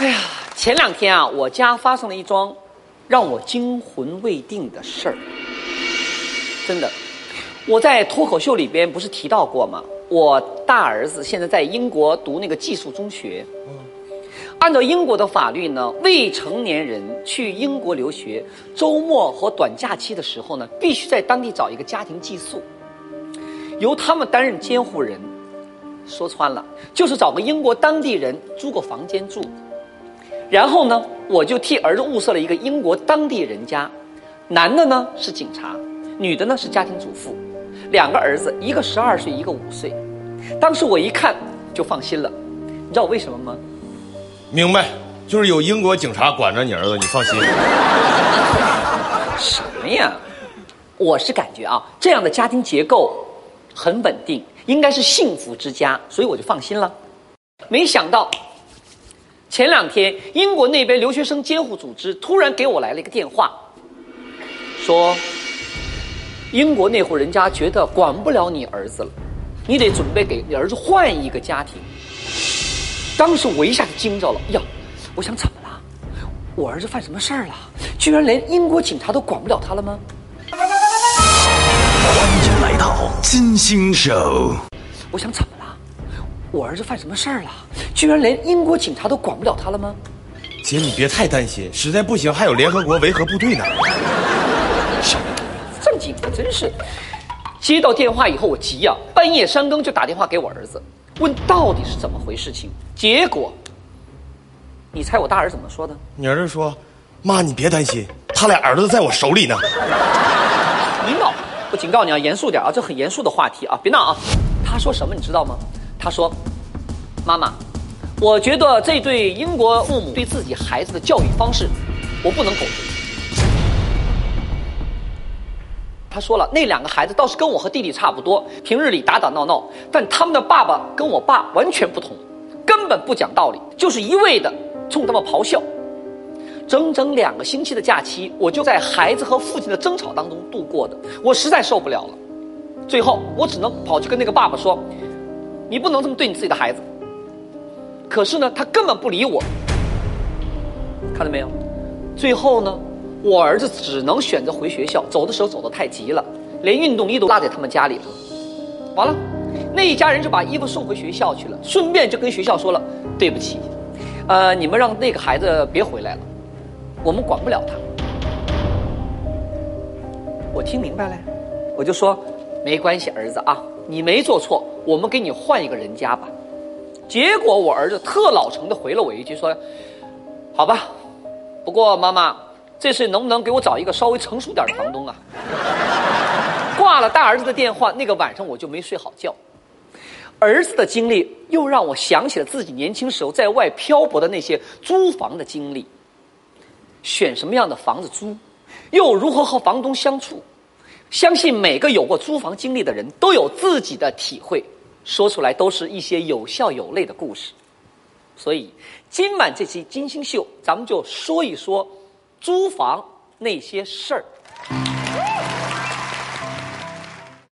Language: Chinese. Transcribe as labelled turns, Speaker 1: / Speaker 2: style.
Speaker 1: 哎呀，前两天啊，我家发生了一桩让我惊魂未定的事儿。真的，我在脱口秀里边不是提到过吗？我大儿子现在在英国读那个寄宿中学。按照英国的法律呢，未成年人去英国留学，周末和短假期的时候呢，必须在当地找一个家庭寄宿，由他们担任监护人。说穿了，就是找个英国当地人租个房间住。然后呢，我就替儿子物色了一个英国当地人家，男的呢是警察，女的呢是家庭主妇，两个儿子，一个十二岁，一个五岁。当时我一看就放心了，你知道我为什么吗？
Speaker 2: 明白，就是有英国警察管着你儿子，你放心。
Speaker 1: 什么呀？我是感觉啊，这样的家庭结构很稳定，应该是幸福之家，所以我就放心了。没想到。前两天，英国那边留学生监护组织突然给我来了一个电话，说英国那户人家觉得管不了你儿子了，你得准备给你儿子换一个家庭。当时我一下就惊着了，呀，我想怎么了？我儿子犯什么事儿了？居然连英国警察都管不了他了吗？欢
Speaker 3: 迎来到金星手。
Speaker 1: 我想怎么？我儿子犯什么事儿了？居然连英国警察都管不了他了吗？
Speaker 2: 姐，你别太担心，实在不行还有联合国维和部队呢。
Speaker 1: 正经的，真是。接到电话以后，我急呀，半夜三更就打电话给我儿子，问到底是怎么回事情。结果，你猜我大儿子怎么说的？
Speaker 2: 你儿子说：“妈，你别担心，他俩儿子在我手里呢。”
Speaker 1: 你闹！我警告你啊，严肃点啊，这很严肃的话题啊，别闹啊。他说什么你知道吗？他说：“妈妈，我觉得这对英国父母对自己孩子的教育方式，我不能苟同。”他说了，那两个孩子倒是跟我和弟弟差不多，平日里打打闹闹，但他们的爸爸跟我爸完全不同，根本不讲道理，就是一味的冲他们咆哮。整整两个星期的假期，我就在孩子和父亲的争吵当中度过的，我实在受不了了。最后，我只能跑去跟那个爸爸说。你不能这么对你自己的孩子。可是呢，他根本不理我。看到没有？最后呢，我儿子只能选择回学校。走的时候走得太急了，连运动衣都落在他们家里了。完了，那一家人就把衣服送回学校去了，顺便就跟学校说了：“对不起，呃，你们让那个孩子别回来了，我们管不了他。”我听明白了，我就说：“没关系，儿子啊。”你没做错，我们给你换一个人家吧。结果我儿子特老成的回了我一句说：“好吧，不过妈妈，这次能不能给我找一个稍微成熟点的房东啊？”挂了大儿子的电话，那个晚上我就没睡好觉。儿子的经历又让我想起了自己年轻时候在外漂泊的那些租房的经历。选什么样的房子租，又如何和房东相处？相信每个有过租房经历的人都有自己的体会，说出来都是一些有笑有泪的故事。所以今晚这期金星秀，咱们就说一说租房那些事儿。